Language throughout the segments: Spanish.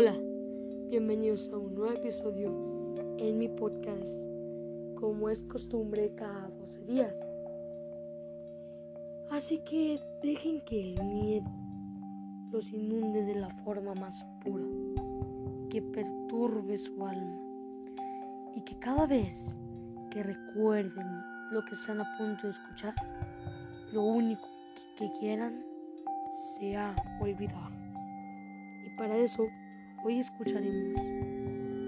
Hola, bienvenidos a un nuevo episodio en mi podcast, como es costumbre cada 12 días. Así que dejen que el miedo los inunde de la forma más pura, que perturbe su alma y que cada vez que recuerden lo que están a punto de escuchar, lo único que quieran sea olvidar. Y para eso, hoy escucharemos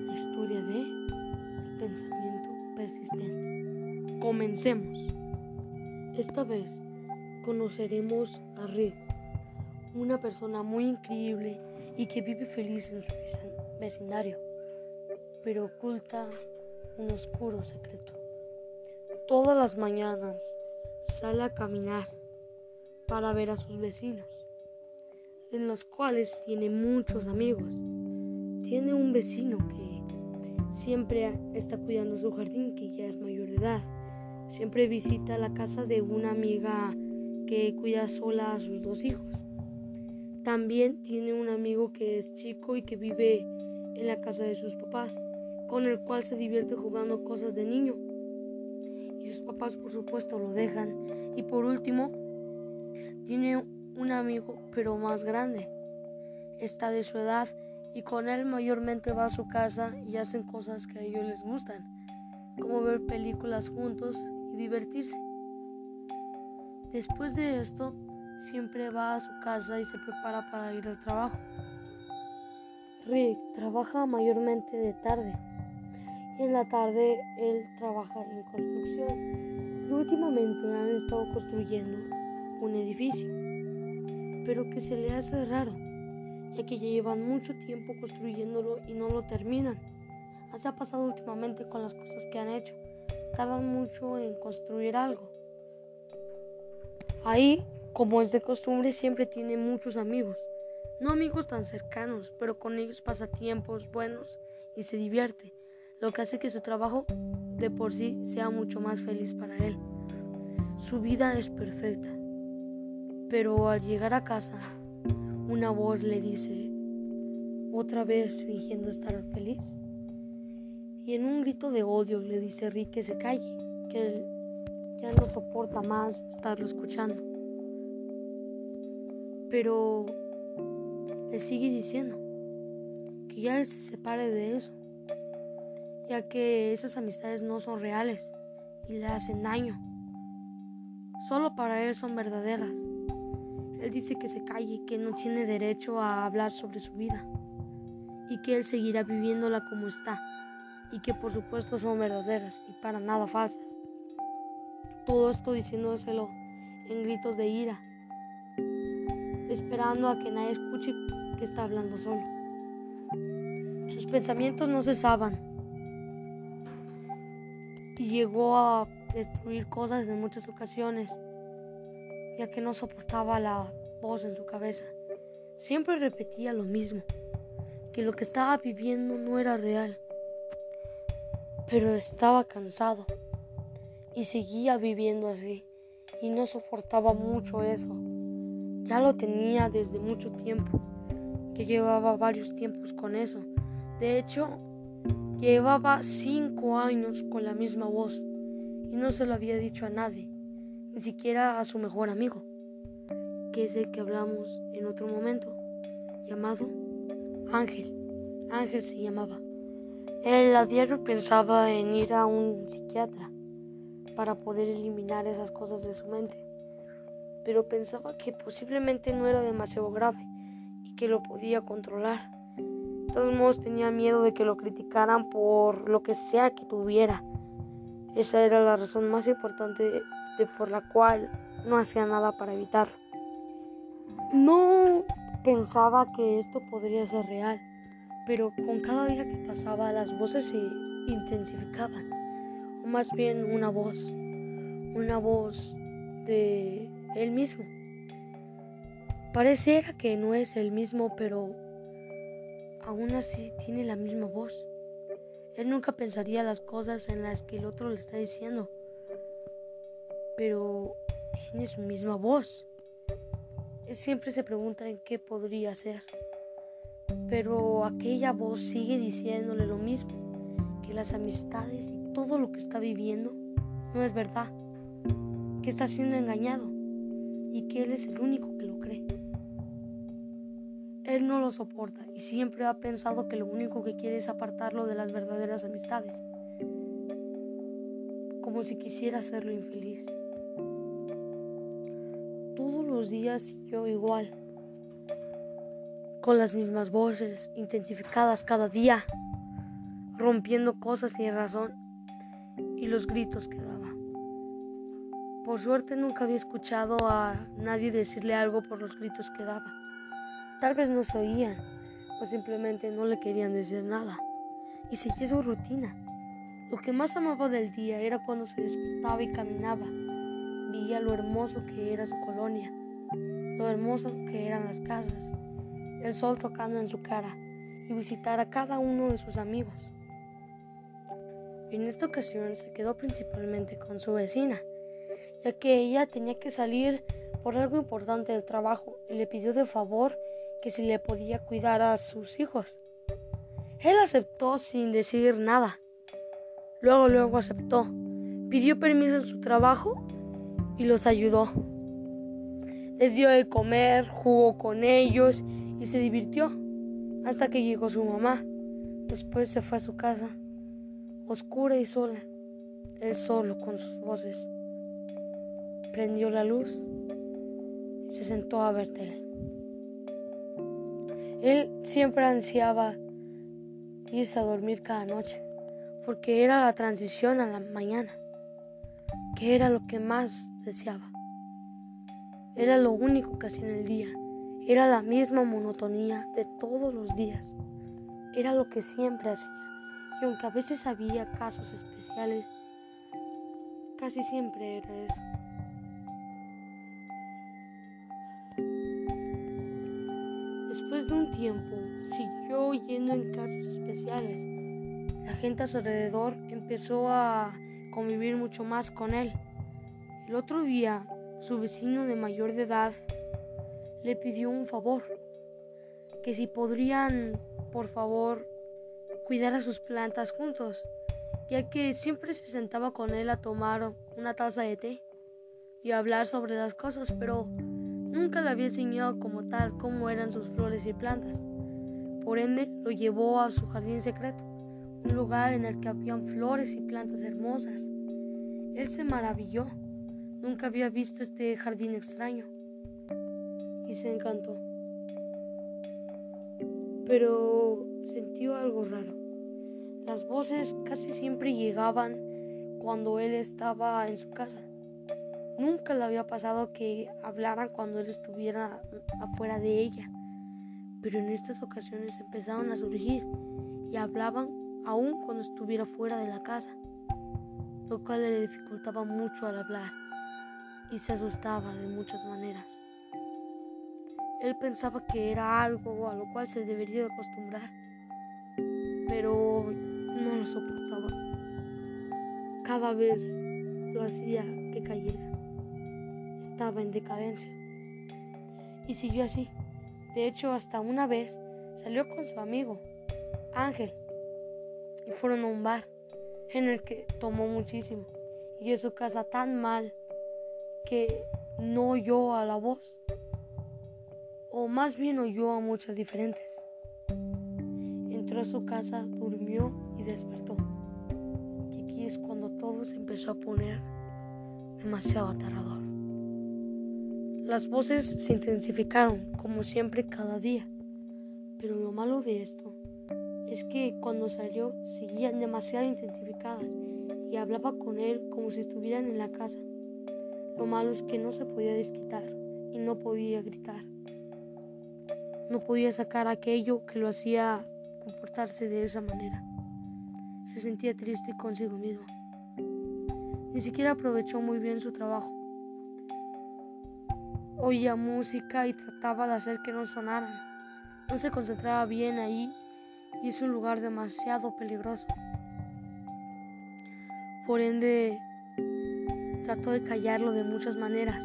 la historia de el pensamiento persistente. Comencemos. Esta vez conoceremos a Rick, una persona muy increíble y que vive feliz en su vecindario, pero oculta un oscuro secreto. Todas las mañanas sale a caminar para ver a sus vecinos, en los cuales tiene muchos amigos. Tiene un vecino que siempre está cuidando su jardín, que ya es mayor de edad. Siempre visita la casa de una amiga que cuida sola a sus dos hijos. También tiene un amigo que es chico y que vive en la casa de sus papás, con el cual se divierte jugando cosas de niño. Y sus papás por supuesto lo dejan. Y por último, tiene un amigo pero más grande. Está de su edad y con él mayormente va a su casa y hacen cosas que a ellos les gustan, como ver películas juntos y divertirse. Después de esto, siempre va a su casa y se prepara para ir al trabajo. Rick trabaja mayormente de tarde y en la tarde él trabaja en construcción y últimamente han estado construyendo un edificio, pero que se le hace raro, que ya llevan mucho tiempo construyéndolo y no lo terminan. Así ha pasado últimamente con las cosas que han hecho. Tardan mucho en construir algo. Ahí, como es de costumbre, siempre tiene muchos amigos. No amigos tan cercanos, pero con ellos pasa tiempos buenos y se divierte, lo que hace que su trabajo de por sí sea mucho más feliz para él. Su vida es perfecta. Pero al llegar a casa, una voz le dice, otra vez fingiendo estar feliz. Y en un grito de odio le dice Rick que se calle, que él ya no soporta más estarlo escuchando. Pero le sigue diciendo que ya se separe de eso, ya que esas amistades no son reales y le hacen daño. Solo para él son verdaderas. Él dice que se calle, que no tiene derecho a hablar sobre su vida y que él seguirá viviéndola como está y que por supuesto son verdaderas y para nada falsas. Todo esto diciéndoselo en gritos de ira, esperando a que nadie escuche que está hablando solo. Sus pensamientos no cesaban y llegó a destruir cosas en muchas ocasiones ya que no soportaba la voz en su cabeza. Siempre repetía lo mismo, que lo que estaba viviendo no era real. Pero estaba cansado y seguía viviendo así y no soportaba mucho eso. Ya lo tenía desde mucho tiempo, que llevaba varios tiempos con eso. De hecho, llevaba cinco años con la misma voz y no se lo había dicho a nadie ni siquiera a su mejor amigo, que es el que hablamos en otro momento, llamado Ángel. Ángel se llamaba. Él a diario pensaba en ir a un psiquiatra para poder eliminar esas cosas de su mente, pero pensaba que posiblemente no era demasiado grave y que lo podía controlar. De todos modos tenía miedo de que lo criticaran por lo que sea que tuviera. Esa era la razón más importante por la cual no hacía nada para evitarlo. No pensaba que esto podría ser real, pero con cada día que pasaba las voces se intensificaban, o más bien una voz, una voz de él mismo. Pareciera que no es el mismo, pero aún así tiene la misma voz. Él nunca pensaría las cosas en las que el otro le está diciendo pero tiene su misma voz. Siempre se pregunta en qué podría ser, Pero aquella voz sigue diciéndole lo mismo, que las amistades y todo lo que está viviendo no es verdad, que está siendo engañado y que él es el único que lo cree. Él no lo soporta y siempre ha pensado que lo único que quiere es apartarlo de las verdaderas amistades, como si quisiera hacerlo infeliz. Los días siguió igual, con las mismas voces, intensificadas cada día, rompiendo cosas sin razón y los gritos que daba. Por suerte nunca había escuchado a nadie decirle algo por los gritos que daba. Tal vez no se oían o simplemente no le querían decir nada y seguía su rutina. Lo que más amaba del día era cuando se despertaba y caminaba. Veía lo hermoso que era su colonia, lo hermoso que eran las casas, el sol tocando en su cara y visitar a cada uno de sus amigos. En esta ocasión se quedó principalmente con su vecina, ya que ella tenía que salir por algo importante del trabajo y le pidió de favor que si le podía cuidar a sus hijos. Él aceptó sin decir nada. Luego, luego aceptó. Pidió permiso en su trabajo y los ayudó. Les dio de comer, jugó con ellos y se divirtió hasta que llegó su mamá. Después se fue a su casa, oscura y sola, él solo con sus voces. Prendió la luz y se sentó a ver. Él siempre ansiaba irse a dormir cada noche, porque era la transición a la mañana, que era lo que más deseaba. Era lo único que hacía en el día, era la misma monotonía de todos los días, era lo que siempre hacía, y aunque a veces había casos especiales, casi siempre era eso. Después de un tiempo, siguió yendo en casos especiales. La gente a su alrededor empezó a convivir mucho más con él. El otro día, su vecino de mayor de edad le pidió un favor, que si podrían, por favor, cuidar a sus plantas juntos, ya que siempre se sentaba con él a tomar una taza de té y hablar sobre las cosas, pero Nunca le había enseñado como tal cómo eran sus flores y plantas. Por ende, lo llevó a su jardín secreto, un lugar en el que habían flores y plantas hermosas. Él se maravilló. Nunca había visto este jardín extraño. Y se encantó. Pero sintió algo raro. Las voces casi siempre llegaban cuando él estaba en su casa. Nunca le había pasado que hablaran cuando él estuviera afuera de ella, pero en estas ocasiones empezaron a surgir y hablaban aún cuando estuviera fuera de la casa, lo cual le dificultaba mucho al hablar y se asustaba de muchas maneras. Él pensaba que era algo a lo cual se debería acostumbrar, pero no lo soportaba. Cada vez lo hacía que cayera estaba en decadencia. Y siguió así. De hecho, hasta una vez salió con su amigo, Ángel, y fueron a un bar en el que tomó muchísimo y en su casa tan mal que no oyó a la voz, o más bien oyó a muchas diferentes. Entró a su casa, durmió y despertó. Y aquí es cuando todo se empezó a poner demasiado aterrador. Las voces se intensificaron, como siempre, cada día. Pero lo malo de esto es que cuando salió seguían demasiado intensificadas y hablaba con él como si estuvieran en la casa. Lo malo es que no se podía desquitar y no podía gritar. No podía sacar aquello que lo hacía comportarse de esa manera. Se sentía triste consigo mismo. Ni siquiera aprovechó muy bien su trabajo oía música y trataba de hacer que no sonaran. No se concentraba bien ahí y es un lugar demasiado peligroso. Por ende, trató de callarlo de muchas maneras,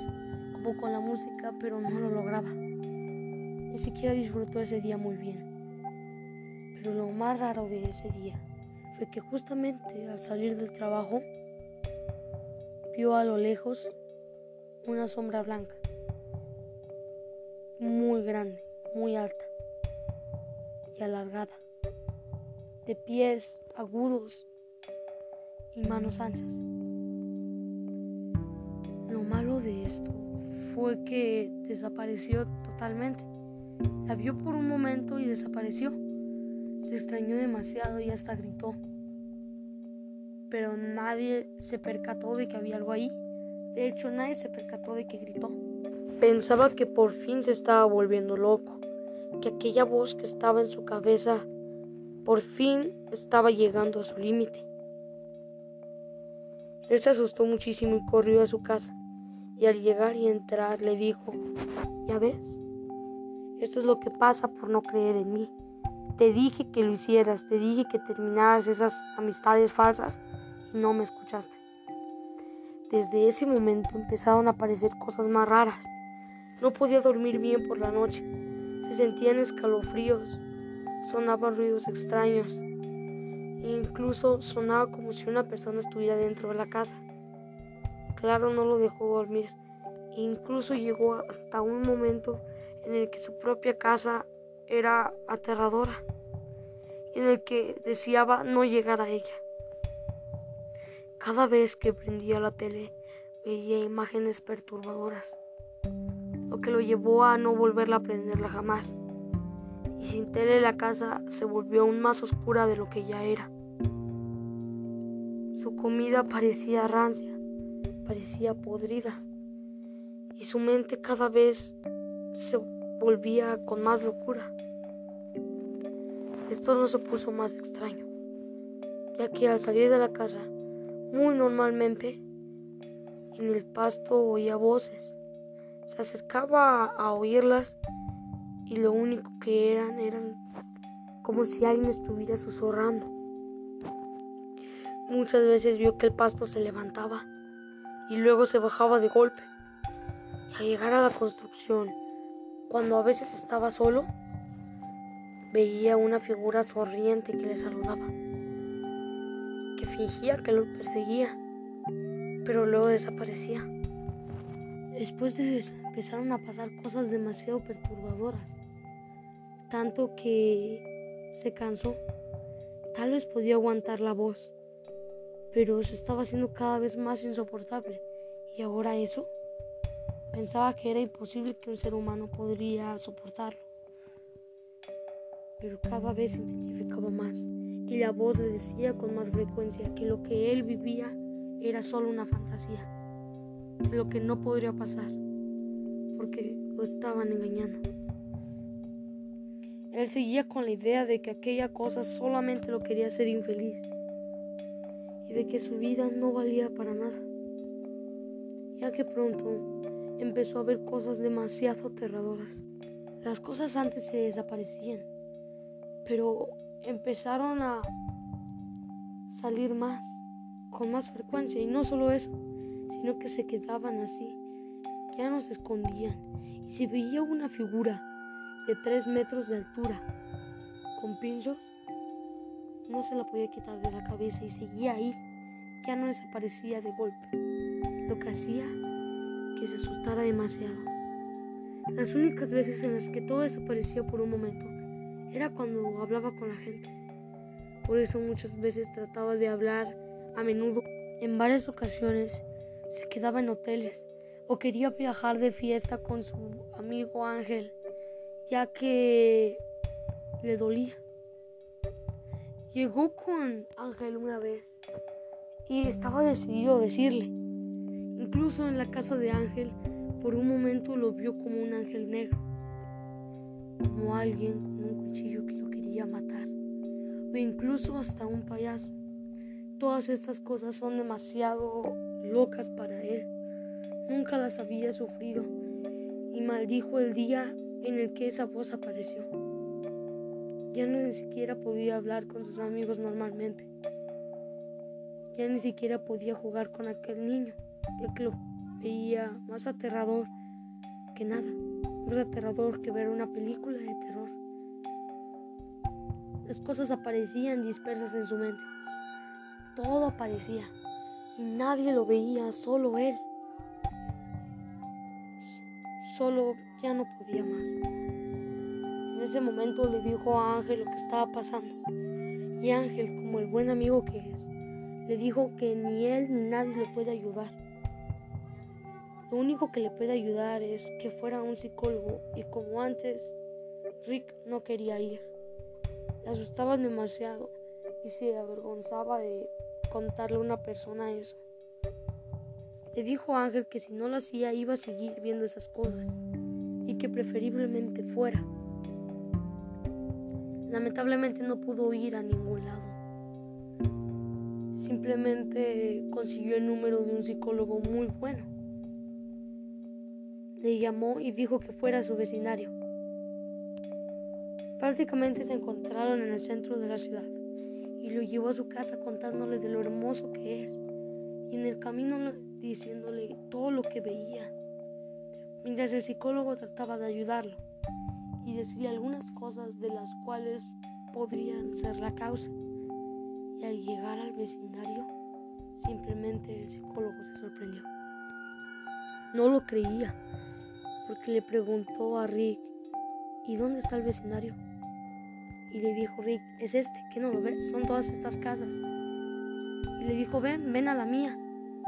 como con la música, pero no lo lograba. Ni siquiera disfrutó ese día muy bien. Pero lo más raro de ese día fue que justamente al salir del trabajo vio a lo lejos una sombra blanca, muy grande, muy alta y alargada, de pies agudos y manos anchas. Fue que desapareció totalmente. La vio por un momento y desapareció. Se extrañó demasiado y hasta gritó. Pero nadie se percató de que había algo ahí. De hecho, nadie se percató de que gritó. Pensaba que por fin se estaba volviendo loco, que aquella voz que estaba en su cabeza por fin estaba llegando a su límite. Él se asustó muchísimo y corrió a su casa. Y al llegar y entrar le dijo, ¿ya ves? Esto es lo que pasa por no creer en mí. Te dije que lo hicieras, te dije que terminaras esas amistades falsas y no me escuchaste. Desde ese momento empezaron a aparecer cosas más raras. No podía dormir bien por la noche. Se sentían escalofríos. Sonaban ruidos extraños. E incluso sonaba como si una persona estuviera dentro de la casa. Claro no lo dejó dormir. Incluso llegó hasta un momento en el que su propia casa era aterradora. Y en el que deseaba no llegar a ella. Cada vez que prendía la tele veía imágenes perturbadoras, lo que lo llevó a no volverla a prenderla jamás. Y sin tele la casa se volvió aún más oscura de lo que ya era. Su comida parecía rancia, parecía podrida, y su mente cada vez se volvía con más locura. Esto no se puso más extraño, ya que al salir de la casa muy normalmente en el pasto oía voces. Se acercaba a oírlas y lo único que eran eran como si alguien estuviera susurrando. Muchas veces vio que el pasto se levantaba y luego se bajaba de golpe. Y al llegar a la construcción, cuando a veces estaba solo, veía una figura sonriente que le saludaba fingía que lo perseguía, pero luego desaparecía. Después de eso empezaron a pasar cosas demasiado perturbadoras, tanto que se cansó. Tal vez podía aguantar la voz, pero se estaba haciendo cada vez más insoportable. Y ahora eso, pensaba que era imposible que un ser humano podría soportarlo. Pero cada vez se intensificaba más y la voz le decía con más frecuencia que lo que él vivía era solo una fantasía, lo que no podría pasar, porque lo estaban engañando. Él seguía con la idea de que aquella cosa solamente lo quería hacer infeliz de que su vida no valía para nada, ya que pronto empezó a ver cosas demasiado aterradoras. Las cosas antes se desaparecían, pero empezaron a salir más, con más frecuencia. Y no solo eso, sino que se quedaban así, ya no se escondían. Y si veía una figura de tres metros de altura, con pinchos, no se la podía quitar de la cabeza y seguía ahí, ya no desaparecía de golpe, lo que hacía que se asustara demasiado. Las únicas veces en las que todo desaparecía por un momento era cuando hablaba con la gente. Por eso muchas veces trataba de hablar a menudo. En varias ocasiones se quedaba en hoteles o quería viajar de fiesta con su amigo Ángel, ya que le dolía. Llegó con Ángel una vez y estaba decidido a decirle. Incluso en la casa de Ángel, por un momento lo vio como un ángel negro, como alguien cuchillo que lo quería matar, o incluso hasta un payaso. Todas estas cosas son demasiado locas para él. Nunca las había sufrido y maldijo el día en el que esa voz apareció. Ya ni siquiera podía hablar con sus amigos normalmente. Ya ni siquiera podía jugar con aquel niño, ya que lo veía más aterrador que nada, más aterrador que ver una película de terror. las cosas aparecían dispersas en su mente. Todo aparecía y nadie lo veía, solo él. Solo ya no podía más. En ese momento le dijo a Ángel lo que estaba pasando. Y Ángel, como el buen amigo que es, le dijo que ni él ni nadie le puede ayudar. Lo único que le puede ayudar es que fuera un psicólogo y como antes, Rick no quería ir. Le asustaban demasiado y se avergonzaba de contarle a una persona eso. Le dijo a Ángel que si no lo hacía iba a seguir viendo esas cosas y que preferiblemente fuera. Lamentablemente no pudo ir a ningún lado. Simplemente consiguió el número de un psicólogo muy bueno. Le llamó y dijo que fuera a su vecindario. Prácticamente se encontraron en el centro de la ciudad y lo llevó a su casa contándole de lo hermoso que es y en el camino diciéndole todo lo que veía, mientras el psicólogo trataba de ayudarlo y decirle algunas cosas de las cuales podrían ser la causa. Al llegar al vecindario, simplemente el psicólogo se sorprendió. No lo creía, porque le preguntó a Rick, ¿y dónde está el vecindario? Y le dijo Rick, es este, ¿qué no lo ves? Son todas estas casas. Y le dijo, ven, ven a la mía.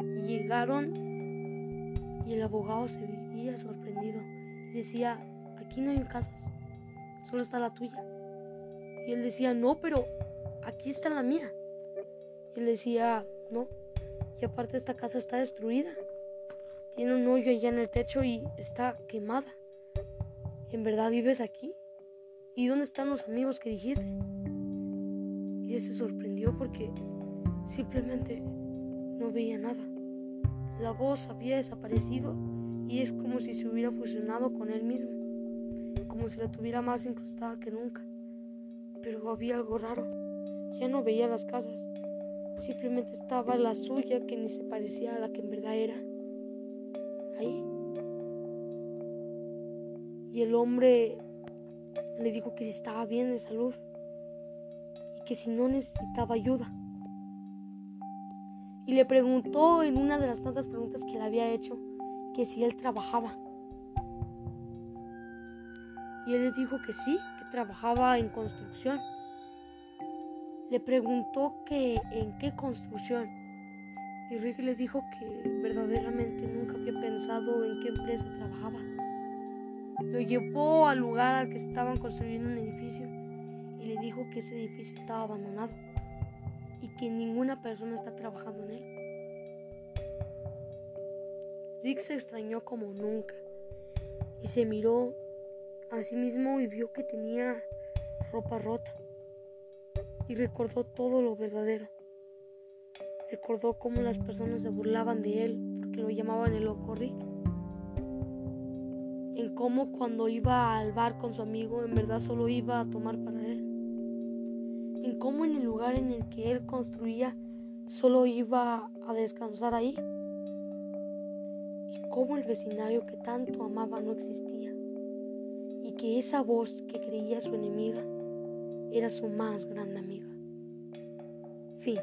Y llegaron y el abogado se veía sorprendido. Y decía, aquí no hay casas, solo está la tuya. Y él decía, no, pero aquí está la mía. Y él decía, no, y aparte esta casa está destruida. Tiene un hoyo allá en el techo y está quemada. ¿En verdad vives aquí? ¿Y dónde están los amigos que dijiste? Y él se sorprendió porque simplemente no veía nada. La voz había desaparecido y es como si se hubiera fusionado con él mismo, como si la tuviera más incrustada que nunca. Pero había algo raro, ya no veía las casas, simplemente estaba la suya que ni se parecía a la que en verdad era. Ahí. Y el hombre le dijo que si estaba bien de salud y que si no necesitaba ayuda. Y le preguntó en una de las tantas preguntas que le había hecho que si él trabajaba. Y él le dijo que sí, que trabajaba en construcción. Le preguntó que en qué construcción. Y Rick le dijo que verdaderamente nunca había pensado en qué empresa trabajaba. Lo llevó al lugar al que estaban construyendo un edificio y le dijo que ese edificio estaba abandonado y que ninguna persona está trabajando en él. Rick se extrañó como nunca y se miró a sí mismo y vio que tenía ropa rota y recordó todo lo verdadero. Recordó cómo las personas se burlaban de él porque lo llamaban el loco en cómo cuando iba al bar con su amigo en verdad solo iba a tomar para él, en cómo en el lugar en el que él construía solo iba a descansar ahí, y cómo el vecindario que tanto amaba no existía, y que esa voz que creía su enemiga era su más grande amiga. Fin.